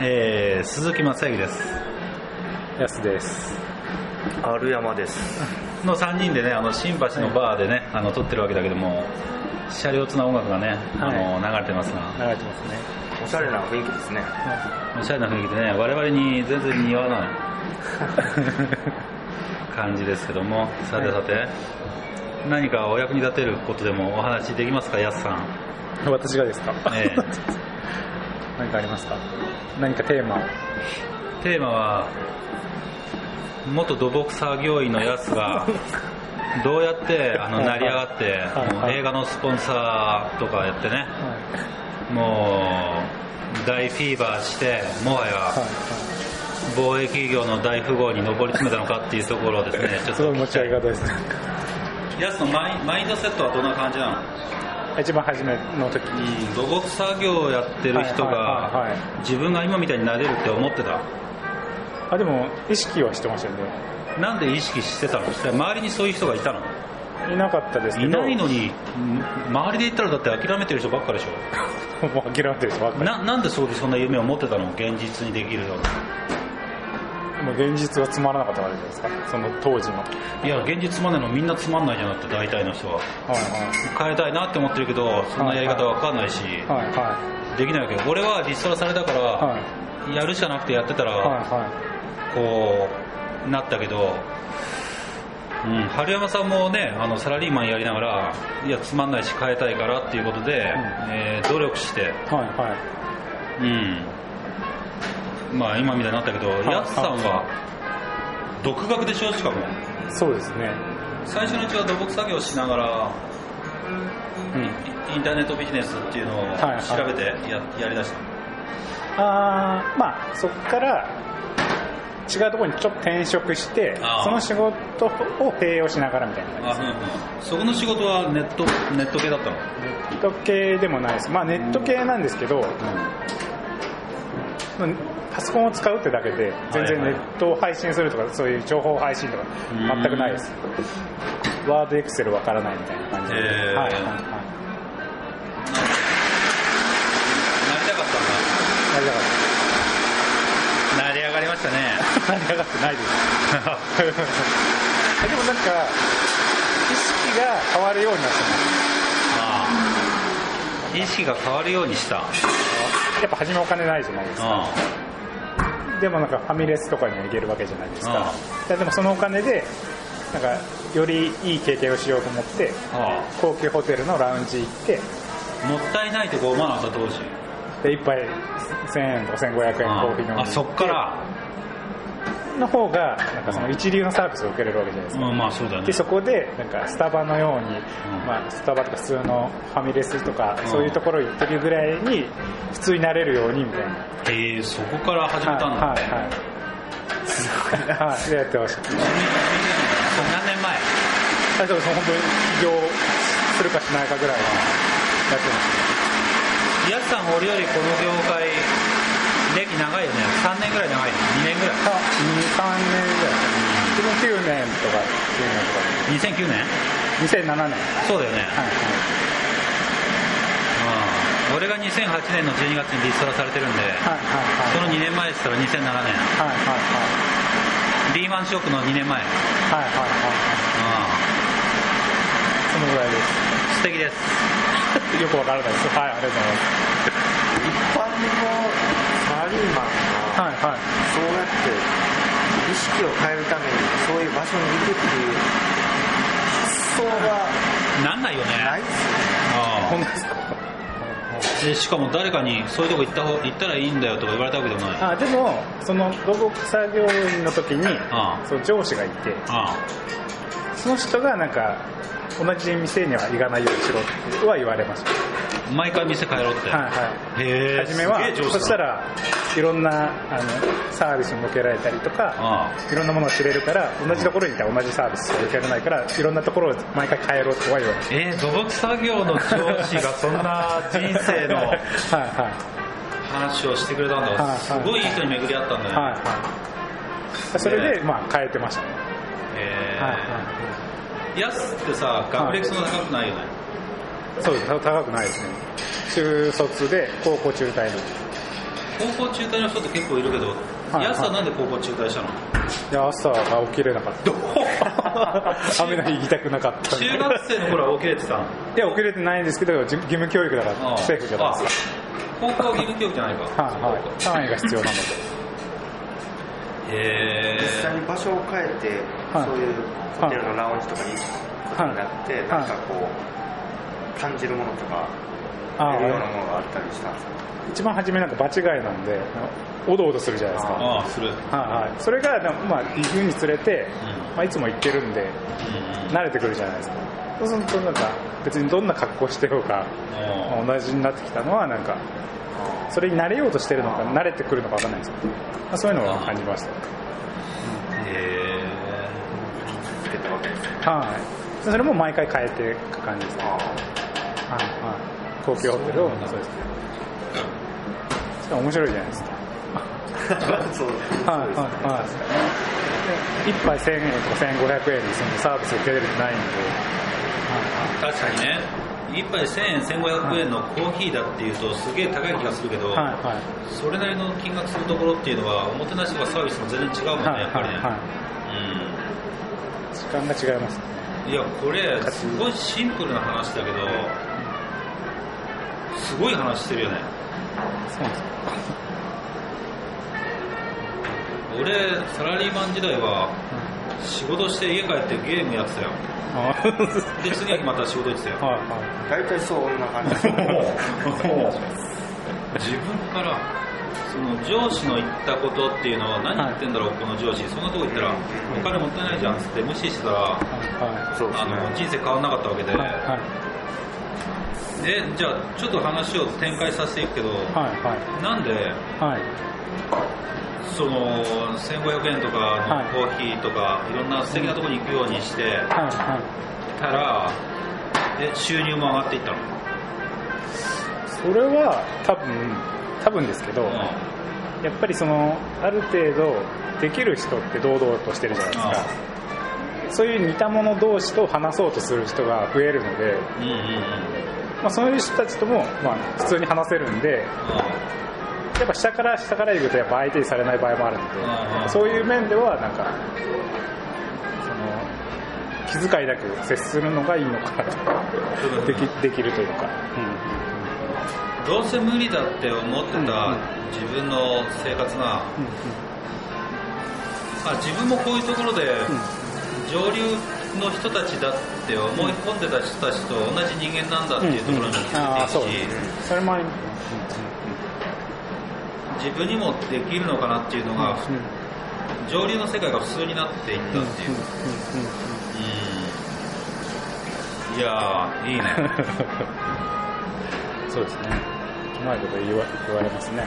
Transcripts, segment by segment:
えー、鈴木正幸です。やすです。春山です。の3人でねあの新橋のバーでね、あの撮ってるわけだけども車両つな音楽がね、あの流れてますが。流れてますね。おしゃれな雰囲気ですね。おしゃれな雰囲気でね我々に全然似合わない。感じですけども。さてさて、何かお役に立てることでもお話できますかやすさん。私がですか？ええ 何かありますか？何かテーマを。テーマは元土木作業員のやつが どうやってあの成り上がって映画のスポンサーとかやってね。もう大フィーバーしてもはやはいは貿易業の大富豪に上り詰めたのかっていうところをですねちょっいすごい持ち上げと方ですなんかやつのマインドセットはどんな感じなの？一番初めの時。土木作業をやってる人が自分が今みたいになれるって思ってた？あでも意識はしてましたよね。なんで意識してたの？周りにそういう人がいたの？いなかったですけいどないのにん周りで言ったらだって諦めてる人ばっかでしょ。もう諦めてる人ばっかり。ななんでそうそんな夢を持ってたの？現実にできるようもう現実がつまらなかったわけじゃないですか。その当時の。はいや現実つまんないのみんなつまんないじゃなくて大体の人は。は変えたいなって思ってるけどそんなやり方わかんないしいはい。はできないわけど俺はリストラされたかいはらやるしかなくてやってたいはいらはこうなったけどうん、春山さんもねあのサラリーマンやりながらいやつまんないし変えたいからっていうことで、えー努力していはいはい。うんまあ今みたいになったけど、い。やつさんは独学でしょ？しかも。そうですね。最初のうちは土木作業しながらうん。インターネットビジネスっていうのを調べてや,、やりだした。あーまあそこから違うところにちょっと転職してその仕事を併用しながらみたいなあ、うんうん、そこの仕事はネットネット系だったの？ネット系でもないです。まあネット系なんですけど、まあパソコンを使うってだけで全然ネットを配信するとかそういう情報配信とかうん。全くないです。ワードエクセルわからないみたいな感じで、へー。はいはいはい。なりたかったんな。りたかっだ成り上がりましたね。たなりたかってないです。でもなんか意識が変わるようになってああ意識が変わるようにした。やっぱ初めお金ないじゃないですか。あでもなんかファミレスとかにも行けるわけじゃないですあかででもそのお金でなんかよりいい経験をしようと思ってあ高級ホテルのラウンジ行ってもったいないとか思わなかった当時で一杯1000円とか1500円コーヒー飲みに行ってあそっからの方がなんかその一流のサービスを受けれるわけじゃないですか、うんまあそうだよね。でそこでなんかスタバのように、ん。まあ、スタバとか普通のファミレスとか、うん。そういうところ行ってるぐらいに普通になれるようにみたいな。へえそこから始めたんだ、はいはいはい。はい。でやってました。何年前？あでもその本当に起業するかしないかぐらいはやってましやすさん俺よりこの業界歴長いよね。3年ぐらい長い2年ぐらい。たあ23年ぐらい。自分9年とか2009年10年とか。2007年？そうだよね、はいうん、俺が2008年の12月にリストラされてるんで、はいはいその2年前ですから2007年。はいはいはい。リーマンショックの2年前、うん、はいはいはい。はいそのぐらいで素敵です。す よくわからないです。はいありがとうござい一般のリーマンがはいはい。そうやって意識を変えるためにそういう場所に行くっていう発想がなんないよね。ないですよね。あ本当ですか？あでしかも誰かにそういうとこ行った方行ったらいいんだよとか言われたわけでもない。あでもその土木作業員の時にあそう上司がいてあその人がなんか同じ店には行かないようにしろとは言われました。あ毎回店帰ろうって、はいはい。へえ初めはそしたらいろんなあのサービスに受けられたりとかあいろんなものを知れるから同じところにいたら同じサービスしか受けられないからいろんなところを毎回変えろとは言われましえー、土木作業の上司がそんな人生の 話をしてくれたんだ、はいはい。すごいいい人に巡り合ったんだね、はいはい。それでまあ変えてました。ねえはいはー、やすってさ学歴そんな高くないよね、い。そうです。高くないですね。中卒で高校中退の高校中退の人って結構いるけど、はい安さんなんで高校中退したの？いや朝が起きれなかった。雨の日行きたくなかったんで。中学生の頃は起きれてた？のいや起きれてないんですけど義義務教育だから政府じゃないです高校は義務教育じゃないか。かはいはい。単位が必要なので。へ実際に場所を変えて、はい。そういうホテルのラウンジとかに行くことになって、はいなんかこう感じるものとかあようなものがあったりした。んですか一番初めなんか場違いなんでおどおどするじゃないですか。ああする、うんはいはい、それが、まあ、行くにつれて、まあ、いつも行ってるんで慣れてくるじゃないですか。そうするとなんか別にどんな格好してようか、まあ同じになってきたのはなんかそれに慣れようとしてるのか慣れてくるのか分かんないですけど、まあ、そういうのは感じました。へえ。つけたわけですねはい。それも毎回変えていく感じです。ねはいはい高級ホテルを。そうですねしかも面白いじゃないですか。そう。はいはいはい。一杯1000円とか1500円でそのサービス受けれるってないんで、確かにね。一杯1000円1500円のコーヒーだっていうとすげえ高い気がするけど、はいはい。それなりの金額するところっていうのはおもてなしとかサービスも全然違うもんね、はいやっぱりね、はいはい時間が違います。うん、いやこれすごいシンプルな話だけどすごい話してるよね。そうなんですよ。俺サラリーマン時代は仕事して家帰ってゲームやってたよ。あで次の日また仕事行ってたよ。はいは大体そんな感じ。で す自分からその上司の言ったことっていうのは何言ってんだろう、この上司。そんなとこ行ったらお金もったいないじゃんっつって無視してたらあの人生変わんなかったわけで、いはいはいでじゃあちょっと話を展開させていくけど、はいはい。なんではい。その1500円とかはい。のコーヒーとか、い、ろんな素敵なところに行くようにしてはいはい。たらえ収入も上がっていったの、それは多分多分ですけど、うん。やっぱりそのある程度できる人って堂々としてるじゃないですか、そういう似た者同士と話そうとする人が増えるので、うんうんうんまあ、そういう人たちとも、まあ、普通に話せるんでやっぱ下から下から行くとやっぱ相手にされない場合もあるので、うんそういう面ではなんかその気遣いなく接するのがいいのかなとできできるというか、どうせ無理だって思ってたうん自分の生活が、うんあ自分もこういうところで上流の人たちだって思い込んでた人たちと同じ人間なんだっていうところに気づいていくし、ですねそれも自分にもできるのかなっていうのが、上流の世界が普通になっていったっていう、うん。いやーいいね。そうですね。うまいこと言わ言われますね。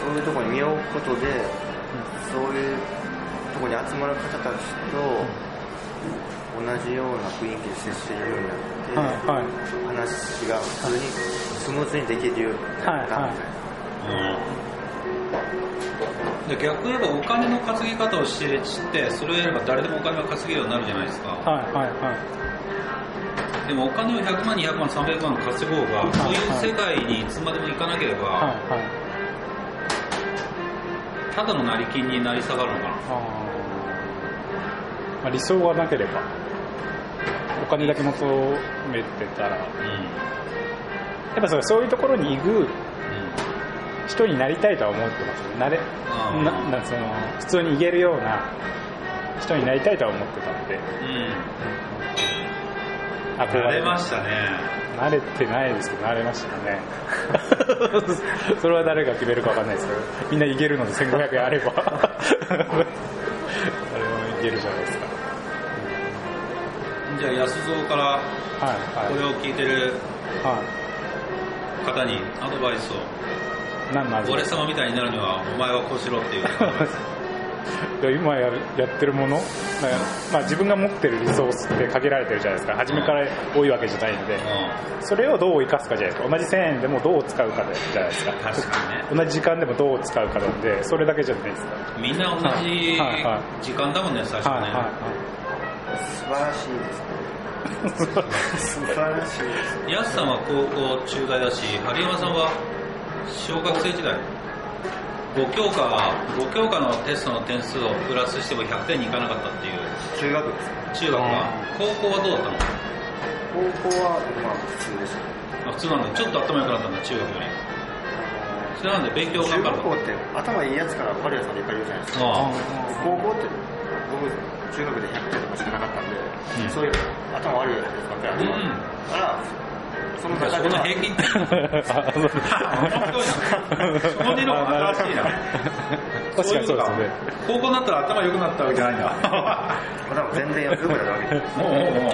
そういうところに身を置くことで、そういうところに集まる方たちと同じような雰囲気で接するようになって、はいはい。話が普通にスムーズにできるようになったみたいな。で逆に言えばお金の稼ぎ方を知って知ってそれをやれば誰でもお金を稼げるようになるじゃないですか。はいはいはい。でもお金を100万200万300万稼ごうがそういう世界にいつまでも行かなければはいはい。ただの成金になり下がるのかな。あーまあ、理想がなければお金だけ求めてたら。やっぱそうそういうところに行く人になりたいとは思ってますね。なれあーななその普通に行けるような人になりたいとは思ってたんで。うん。うん憧慣れましたね。慣れてないですけど慣れましたね。それは誰が決めるか分かんないですけど。みんな行けるので1500円あれば。あれも行けるじゃないですかじゃあ安蔵からはいこれを聞いてる方にアドバイスを。俺様みたいになるにはお前はこうしろっていう。今やるやってるもの、まあまあ、自分が持ってるリソースって限られてるじゃないですか。初めから多いわけじゃないので。それをどう生かすかじゃないですか。同じ1000円でもどう使うかじゃないですか。確かにね。同じ時間でもどう使うかなんでそれだけじゃないですか。みんな同じ時間だもんね最初はね、はいは素晴らしいですね。素晴らしいですね。安さんは高校中大だし春山さんは小学生時代。5教科5教科のテストの点数をプラスしても100点にいかなかったっていう。中学です中学が高校はどうだったの？高校はまあ普通でしたあ普通なんだちょっと頭良くなったんだ中学より。それなんで勉強中頑張るの？学校って頭いいやつから悪いやつまでいっぱいいるじゃないですか。あ高校って僕中学で100点とかしかなかったんで、うん。そういう頭悪いやつばっかり集まるからその中で平均 の理論新しいな。確かにそうですね。高校になったら頭良くなったわけじゃないんだ。全然よくなるわけですもうもうもう。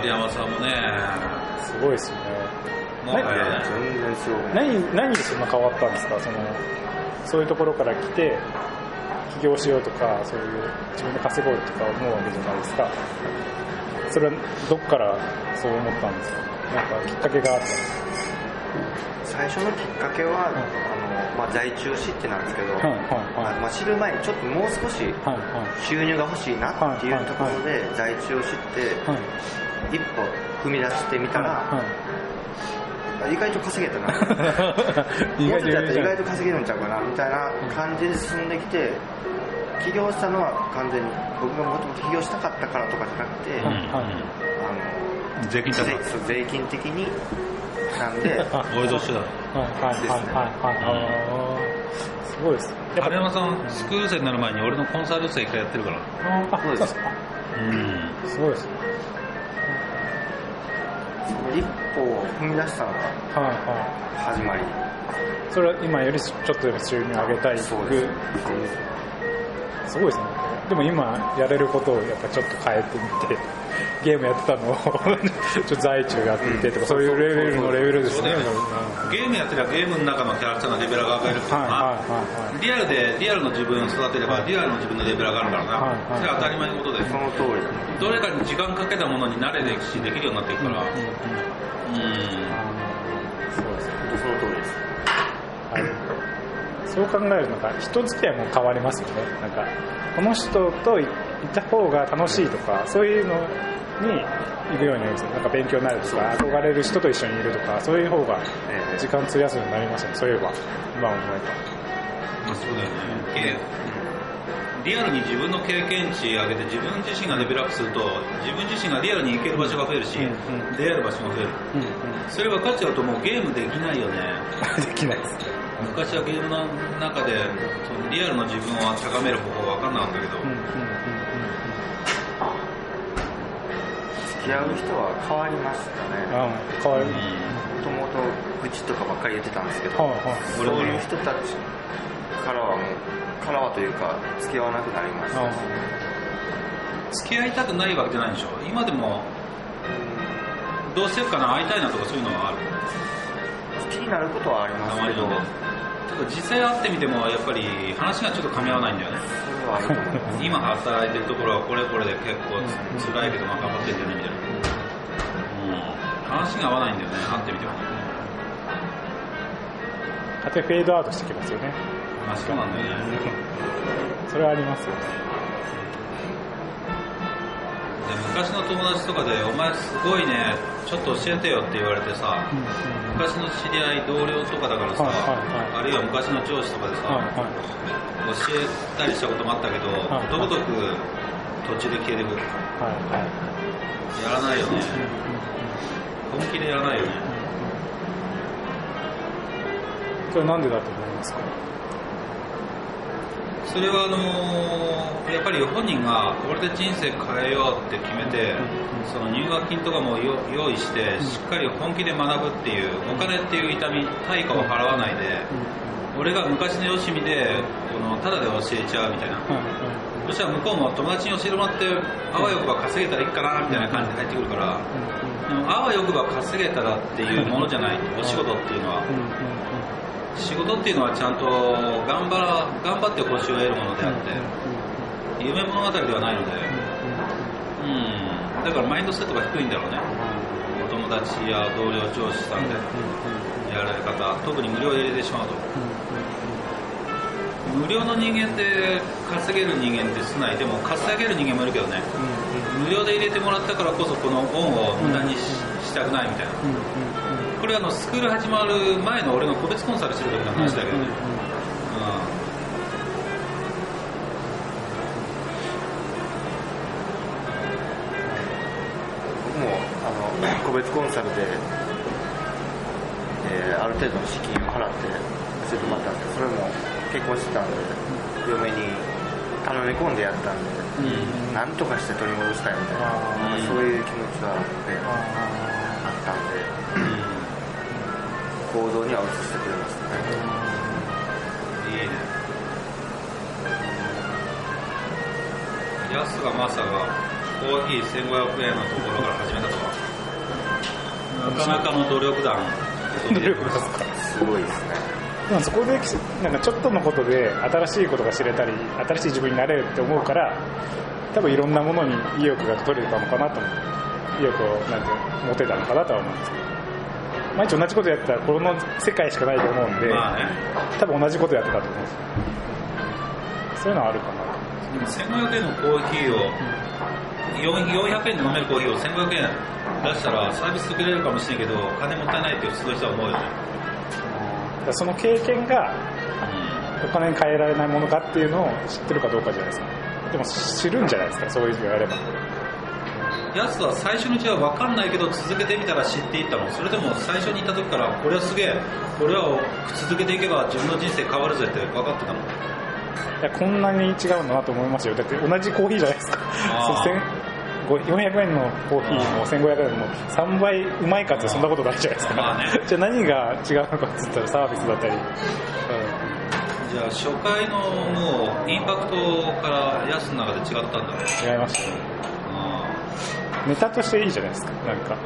有山さんもね。すごいですよね。ね全然すごい何何でそんな変わったんですか？そのそういうところから来て起業しようとかそういう自分で稼ごうとか思うわけじゃないですか。それはどっからそう思ったんです？かなんかきっかけがあった？最初のきっかけは、あのまあ、在中知ってなんですけど、はいはいはい。まあ、知る前にちょっともう少しはいは収入が欲しいなっていうところで在中を知っていはい。一歩踏み出してみたら、はい意外と稼げたな。意外と意外と稼げるんちゃうかなみたいな感じで進んできて起業したのは完全に僕がもともと起業したかったからとかじゃなくて、うんあはい。の税金税金的になんで。お江戸手段はいはいはいはいはい。あー。すごいです。やっ有山さんスクール生になる前に俺のコンサル生一回やってるから。そうですかうん。すごいです一歩を踏み出したのがはいは始まり。いそれは今よりちょっとでも収入上げたい。すすごいですねでも今やれることをやっぱちょっと変えてみて ゲームやってたのを ちょっと在中やってみてとか、そういうレベルのレベルですね。ゲームやってりゃゲームの中のキャラクターのレベルが上がるから。な、はいはいはいリアルでリアルの自分を育てればリアルの自分のレベル上がるからな、はいはいそれは当たり前のことでその通りだ。どれかに時間かけたものに慣れてしできるようになっていくから。うん。うん。そうです。本当その通りです。はい、そう考えるとなんか人付き合いも変わりますよね。なんかこの人といいた方が楽しいとかそういうのに行くようになりますよ。なんか勉強になるとか憧れる人と一緒にいるとかそういう方がええ時間費やすようになりますよね。そういえば今思えまあそうだよね。けリアルに自分の経験値上げて自分自身がレベルアップすると自分自身がリアルに行ける場所が増えるし、うんうん出会える場所も増える。ば、うんそれ分かっちゃうともう。ゲームできないよね。うん、できないです昔はゲームの中でそのリアルの自分を高める方法分かんなかったけど、うんうんうん付き合う人は変わりましたね。うんうん変わもともと愚痴とかばっかり言ってたんですけど、はいはい。そういう人たちからはもうからはというか付き合わなくなりましたあ。付き合いたくないわけじゃないでしょ。今でもどうしてるかな会いたいなとかそういうのはある？気になることはありたますけど実際会ってみてもやっぱり話がちょっと噛み合わないんだよね。今働いてるところはこれこれで結構つ辛いけどまあ頑張ってんじゃねみたいな。うん話が合わないんだよね会ってみても。あとフェードアウトしてきますよね。まあそうなんだよね。それはありますよね昔の友達とかで「お前すごいねちょっと教えてよ」って言われてさうん。うん昔の知り合い同僚とかだからさ、はいはいはい。あるいは昔の上司とかでさ、はいはい。教えたりしたこともあったけど、はいことごとく途中で消えてくる。はいはい。やらないよね。本気でやらないよね。それなんでだと思いますか？それはあのーやっぱり本人がこれで人生変えようって決めて、その入学金とかもよ用意してしっかり本気で学ぶっていうお金っていう痛み対価を払わないで、俺が昔のよしみでこのタダで教えちゃうみたいな、そしたら向こうも友達に教えてもらってあわよくば稼げたらいいかなみたいな感じで入ってくるからでもあわよくば稼げたらっていうものじゃないお仕事っていうのは仕事っていうのはちゃんと頑張ら頑張って星を得るものであって夢物語ではないので。うん。だからマインドセットが低いんだろうね。お友達や同僚上司さんでやられ方特に無料で入れてしまうと。無料の人間で稼げる人間って少ない。でも稼げる人間もいるけどね。無料で入れてもらったからこそこの恩を無駄にししたくないみたいな。これあのスクール始まる前の俺が個別コンサルしてる時の話だけどね、僕もあの個別コンサルで、えーある程度の資金を払って教えてもらったんですけどそれも結婚してたんで嫁に頼み込んでやったんで、うん。なんとかして取り戻したいみたいな、あーそういう気持ちは、ね、あったんで行動には移してくれましたね。いいねヤスがマサがコーヒー1500円のところから始めたとはなかなかの努力団。努力ですか？すごいですね。でもそこでなんかちょっとのことで新しいことが知れたり新しい自分になれるって思うから多分いろんなものに意欲が取れたのかなと思って意欲をなんていうの持てたのかなとは思うんですけど。毎日同じことやってたらこの世界しかないと思うんで、まあね。多分同じことやってたと思うんです。よそういうのはあるかな。でも1500円のコーヒーを4 400円で飲めるコーヒーを1500円出したらサービス受けれるかもしれんけど金もったいないってすごい人は思うよね、だその経験がお金に換えられないものかっていうのを知ってるかどうかじゃないですか。でも知るんじゃないですかそういう人がやれば。やつは最初のうちは分かんないけど続けてみたら知っていったの。それでも最初に行った時からこれはすげえこれは続けていけば自分の人生変わるぜって分かってたの。いやこんなに違うんだなと思いますよ。だって同じコーヒーじゃないですか。あー。そう千ご400円のコーヒーも1500円も3倍うまいかってそんなことないじゃないですか、まあね。じゃあ何が違うのかって言ったらサービスだったり、じゃあ初回のもうインパクトからやつの中で違ったんだうん、違いましたネタとしていいじゃないですか。なんか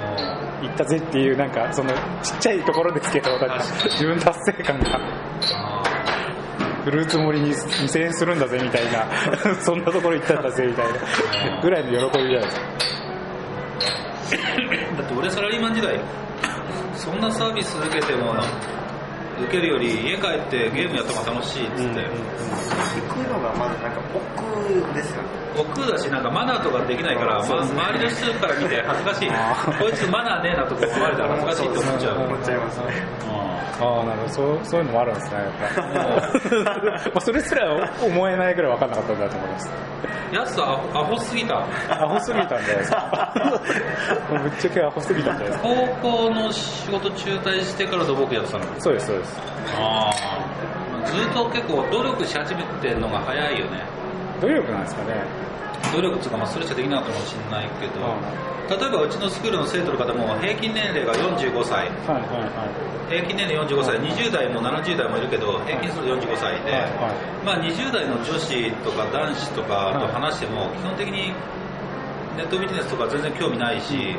あ行ったぜっていうなんかそのちっちゃいところですけどなんか自分達成感が。あフルーツ盛りに2000円するんだぜみたいな。そんなところ行ったんだぜみたいな。ぐらいの喜びじゃないですか。だって俺サラリーマン時代そんなサービス受けても受けるより家帰ってゲームやった方が楽しいっつって、行くのがまずなんか億ですよね。億劫だしなんかマナーとかできないから、ま、周りの人から見て恥ずかしい。こいつマナーねえなとか思われたら恥ずかしいって思っちゃう。思っちゃいますねああなるほど。そうそういうのもあるんですねやっぱ。まあそれすら思えないぐらい分かんなかったんだと思います。やつはアホすぎた。アホすぎたんじゃないで。すかぶっちゃけアホすぎたんじゃないで。すか高校の仕事中退してから土木やってたのそうですそうです。ああずっと結構努力し始めてるのが早いよね。努力なんですかね。努力っていうかまあそれしかできないかもしれないけど、例えばうちのスクールの生徒の方も平均年齢が45歳。はいはいはい。平均年齢45歳20代も70代もいるけど平均すると45歳で、はいはい。まあ、20代の女子とか男子とかと話しても基本的にネットビジネスとか全然興味ないし、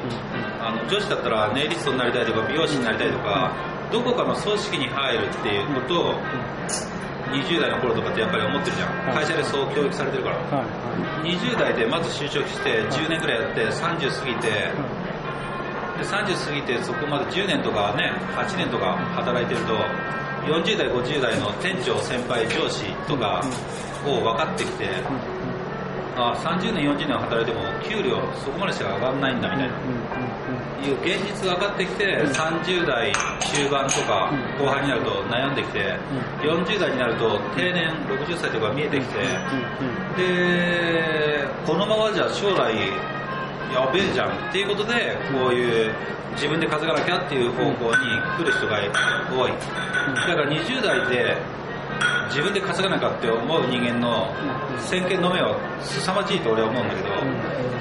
あの女子だったらネイリストになりたいとか美容師になりたいとか、どこかの組織に入るっていうことを20代の頃とかってやっぱり思ってるじゃん、はい。会社でそう教育されてるから、はい。はい20代でまず就職して10年ぐらいやって30過ぎて、で30過ぎてそこまで10年とかね8年とか働いてると40代50代の店長先輩上司とかを分かってきて、あ30年40年働いても給料そこまでしか上がらないんだみたいな、いう現実が分かってきて30代中盤とか後半になると悩んできて40代になると定年60歳とか見えてきてでこのままじゃ将来やべえじゃんっていうことでこういう自分で稼がなきゃっていう方向に来る人が多い。だから20代で自分で稼がなきゃって思う人間の先見の目は凄まじいと俺は思うんだけど、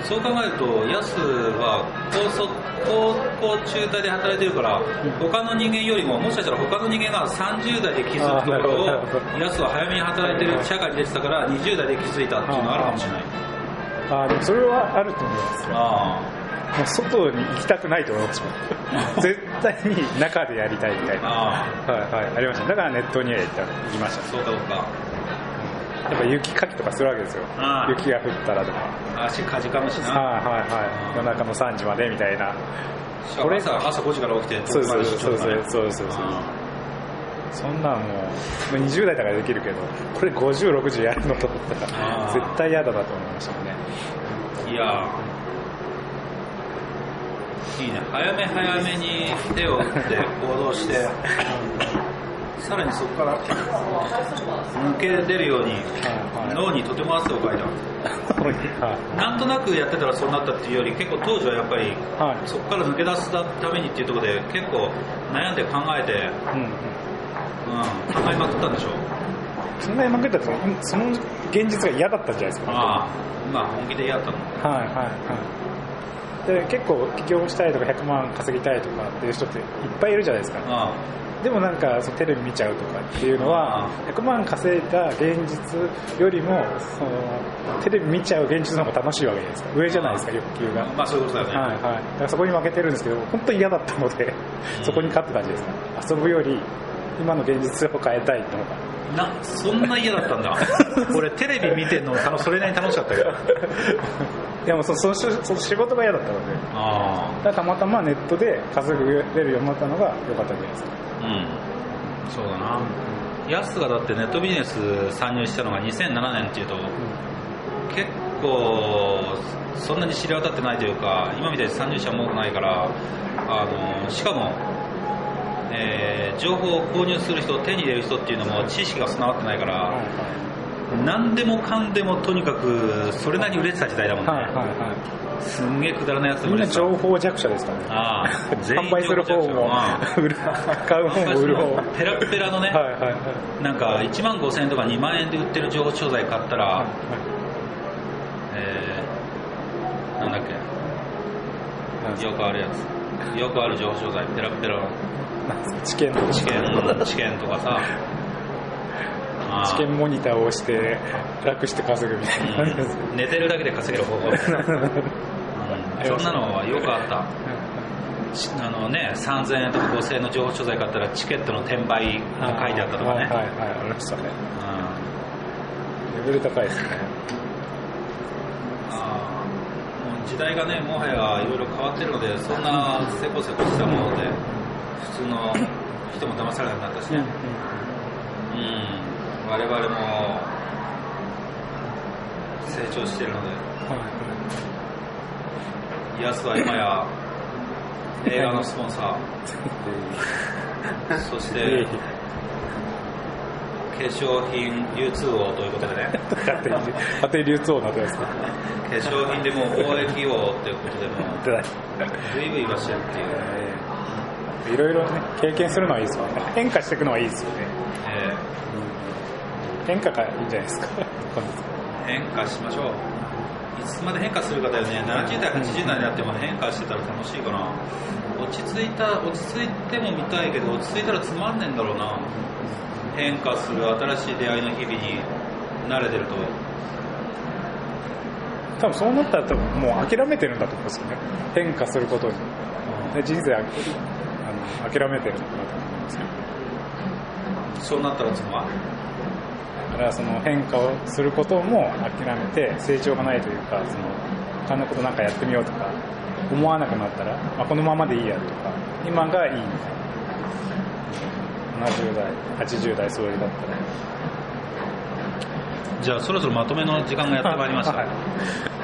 そう考えると、ヤスは高卒高校中退で働いてるから、他の人間よりも、もしかしたら他の人間が30代で気づくところあーなるほど。を、ヤスは早めに働いてる社会に出てたから、20代で気づいたっていうのがあるかもしれない。ああでもそれはあると思います。よあもう外に行きたくないと思います。絶対に中でやりたいみたいあ、な。あはいはい。ありました。だからネットには行きました。あ、そうかそうか。やっぱ雪かきとかするわけですよ。雪が降ったらとか。足かじかむしな。はいはいはい。夜中の3時までみたいな。しかも朝朝5時から起きて、そうそうそうそうそう。そうそうあそんなんもうまあ20代だからできるけどこれ5060やるのと思ったあらあ絶対嫌だなと思いましたね。あいやーいいね。早め早めに手を打って行動して さらにそこから抜け出るように脳にとても汗をかいた。なんとなくやってたらそうなったっていうより結構当時はやっぱり、そこから抜け出すためにっていうところで結構悩んで考えて、うんうん、考えまくったんでしょ考えまくったってその現実が嫌だったんじゃないですか。ああまあ本気で嫌だったの。はいはいはいで結構起業したいとか100万稼ぎたいとかっていう人っていっぱいいるじゃないですか。ああ。でもなんかそのテレビ見ちゃうとかっていうのは100万稼いだ現実よりもそのテレビ見ちゃう現実の方が楽しいわけじゃないですか。上じゃないですか欲求が。まあそういうことだよね。はいはい。だからそこに負けてるんですけど本当に嫌だったのでそこに勝って感じですね。遊ぶより今の現実を変えたいのがなそんな嫌だったんだ。俺テレビ見てんのそれなりに楽しかったけど。でもそそその仕事が嫌だったので。あだたまたまネットで稼ぐれるようになったのが良かったんじゃないですか。うん。そうだな。ヤスがだってネットビジネス参入したのが2007年っていうと、うん、結構そんなに知り渡ってないというか今みたいに参入者も多くないからあのしかもえー、情報を購入する人手に入れる人っていうのも知識が備わってないから、何でもかんでもとにかくそれなりに売れてた時代だもんね、はいはいはい、すんげえくだらないやつみんな情報弱者ですからね。あ 販売する方も売る買う方も売る方ペラペラのね、はいはいはい、なんか1万5000円とか2万円で売ってる情報商材買ったら、はいはい、えー、なんだっけ？よくあるやつ。よくある情報商材。ペラペラの 知見。とか知見。知見とかさ。試験モニターを押して楽して稼ぐみたいな、うん、寝てるだけで稼げる方法。うん、そんなのはよくあった。あのね、3000円とか5000円の情報商材買ったらチケットの転売が書いてあったとかね。はいはい、はい、ありましたね、うん、レベル高いですね。ああもう時代がねもはやいろいろ変わってるのでそんなせこせこしたもので普通の人も騙されなくなったしね。うん、うん。我々も成長しているので、はい、ヤスは今や映画のスポンサー。そして化粧品流通王ということでね。流通王なってですか化粧品でも貿易王ということでもブイブイはしてるっていういろいろね経験するのはいいですよね。変化していくのはいいですよね、えー変化がいいんじゃないですか。変化しましょう。いつまで変化するかだよね。70代80代になっても変化してたら楽しいかな落ち着いた落ち着いても見たいけど落ち着いたらつまんねえんだろうな。変化する新しい出会いの日々に慣れてると。多分そうなったら多分もう諦めてるんだと思うんですよね。変化することに、で人生諦めてる。んだと思うんですけどそうなったらつまからその変化をすることも諦めて成長がないというかその他のことなんかやってみようとか思わなくなったら、まあ、このままでいいやとか今がいいみたいな。70代80代それだったらじゃあそろそろまとめの時間がやってまいりました、はい、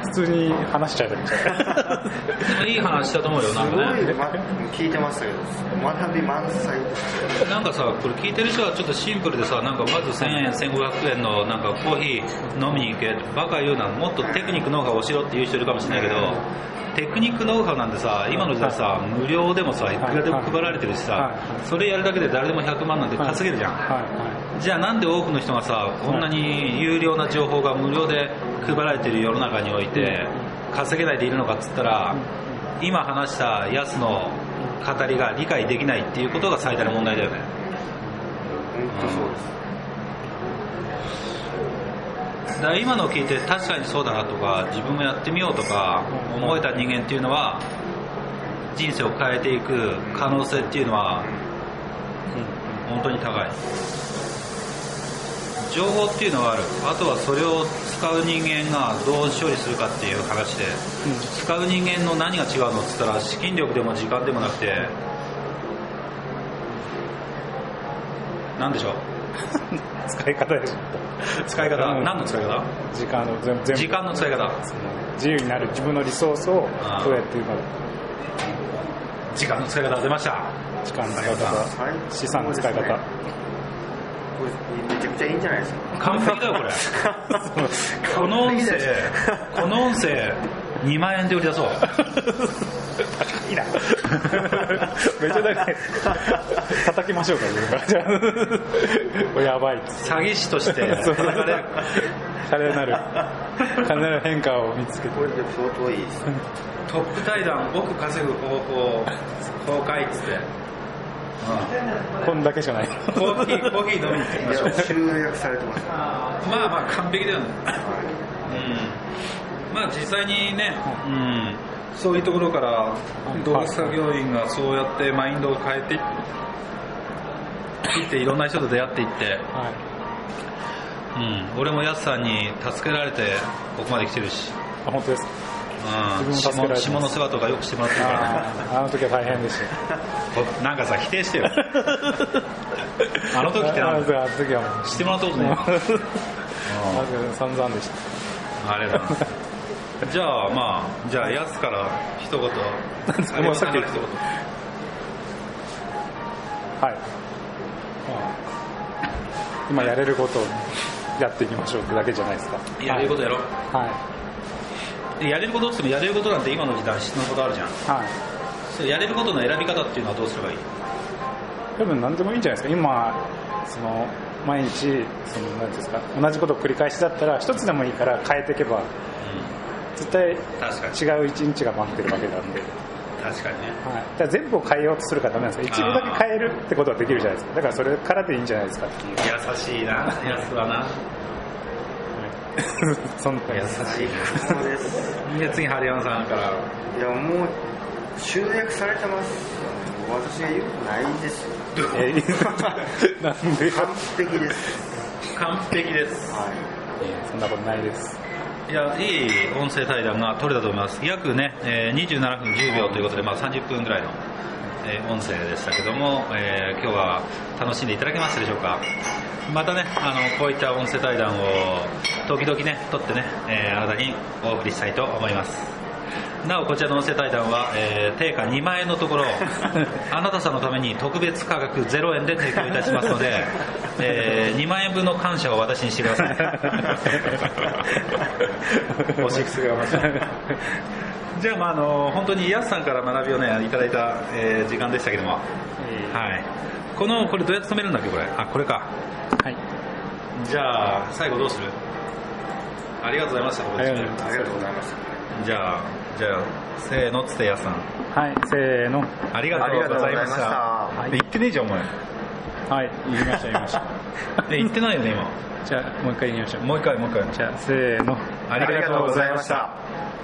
普通に話しちゃうと いい話したと思うよなんかね。聞いてましたけど学び満載なんかさこれ聞いてる人はちょっとシンプルでさなんかまず1000円1500円のなんかコーヒー飲みに行けバカ言うなもっとテクニックノウハウをしろっていう人いるかもしれないけどテクニックノウハウなんてさ今の時代さ無料でもさいくらでも配られてるしさそれやるだけで誰でも100万なんて稼げるじゃんじゃあなんで多くの人がさこんなに有料な情報が無料で配られてる世の中において稼げないでいるのかっつったら今話したやつの語りが理解できないっていうことが最大の問題だよね。本当そうです。だ今のを聞いて確かにそうだなとか自分もやってみようとか思えた人間っていうのは人生を変えていく可能性っていうのは本当に高い情報っていうのはある。あとはそれを使う人間がどう処理するかっていう話で、使う人間の何が違うのっつったら資金力でも時間でもなくて何でしょう？使い方でしょ。使い方？何の使い方？時間の全時間の使い方。自由になる。自分のリソースをどうやってう。まく時間の使い方出ました。時間の使い方。資産の使い方めちゃくちゃいいんじゃないですか。完璧だよこれ。この音声この音声2万円で売り出そう。いいな。めっちゃ叩きましょうか自分やばい。詐欺師として叩かれる。金なる。金なる変化を見つけて。これで相当いいですトップ対談僕稼ぐ方法公開っつって、こんだけしかない。うん、コーヒーコーヒー飲みに行ってきいましょう。や集約されてます。まあまあ完璧だよねうん。まあ実際にね、うん、そういうところから動物作業員がそうやってマインドを変えていっていろんな人と出会っていって、はうん、俺もやすさんに助けられてここまで来てるし、いあ本当ですか？うん、自分下の世話とかよくしてもらってるから。ねあの時は大変でした。お なんかさ否定してよ。あの時ってなんだ？あの時はしてもらったことね あの時散々でした。あれだなじゃあまあじゃあやすから一言。もうさっき。一言。はい、まあ今やれることをやっていきましょうってだけじゃないですか。やれることやろう、はいでやれることって言ってもやれることなんて今の時代質のことあるじゃん。はい。それやれることの選び方っていうのはどうすればいい？多分何でもいいんじゃないですか。今その毎日その何ですか同じことを繰り返しだったら一つでもいいから変えていけば絶対確かに。違う一日が待ってるわけなんで、確かにね。はい、だ全部を変えようとするからダメなんですよ。一部だけ変えるってことはできるじゃないですか。だからそれからでいいんじゃないですかっていう。優しいな。やすはな そんな優しい。そうですで次ハリアンさんから。いやもう集約されてます。私が言うことないですよ。えーなんで？完璧です。完璧です。はい。そんなことないです。いやいい音声対談が取れたと思います。約ね、えー27分10秒ということで、まあ、30分ぐらいの、えー音声でしたけども、えー今日は楽しんでいただけましたでしょうか？またねあのこういった音声対談を時々ね撮ってね、えーあなたにお送りしたいと思います。なおこちらの音声対談は、えー定価2万円のところ あなたさんのために特別価格0円で提供いたしますので、え2万円分の感謝を私にしてください。おしくすがましいじゃあ、まあ、あの本当にヤスさんから学びをねいただいた、えー時間でしたけども、はい、このこれどうやって止めるんだっけこれ。あこれか。はい。じゃあ最後どうする？ありがとうございましたありがとうございましたじゃあじゃあせーのっつってヤスさん。はいせーの。ありがとうございました。ありがとうござい言ってねえじゃんお前。はい言いました言いました。え言ってないよね今。じゃあもう一回言いましょう。もう一回もう一回。じゃあせーの。ありがとうございました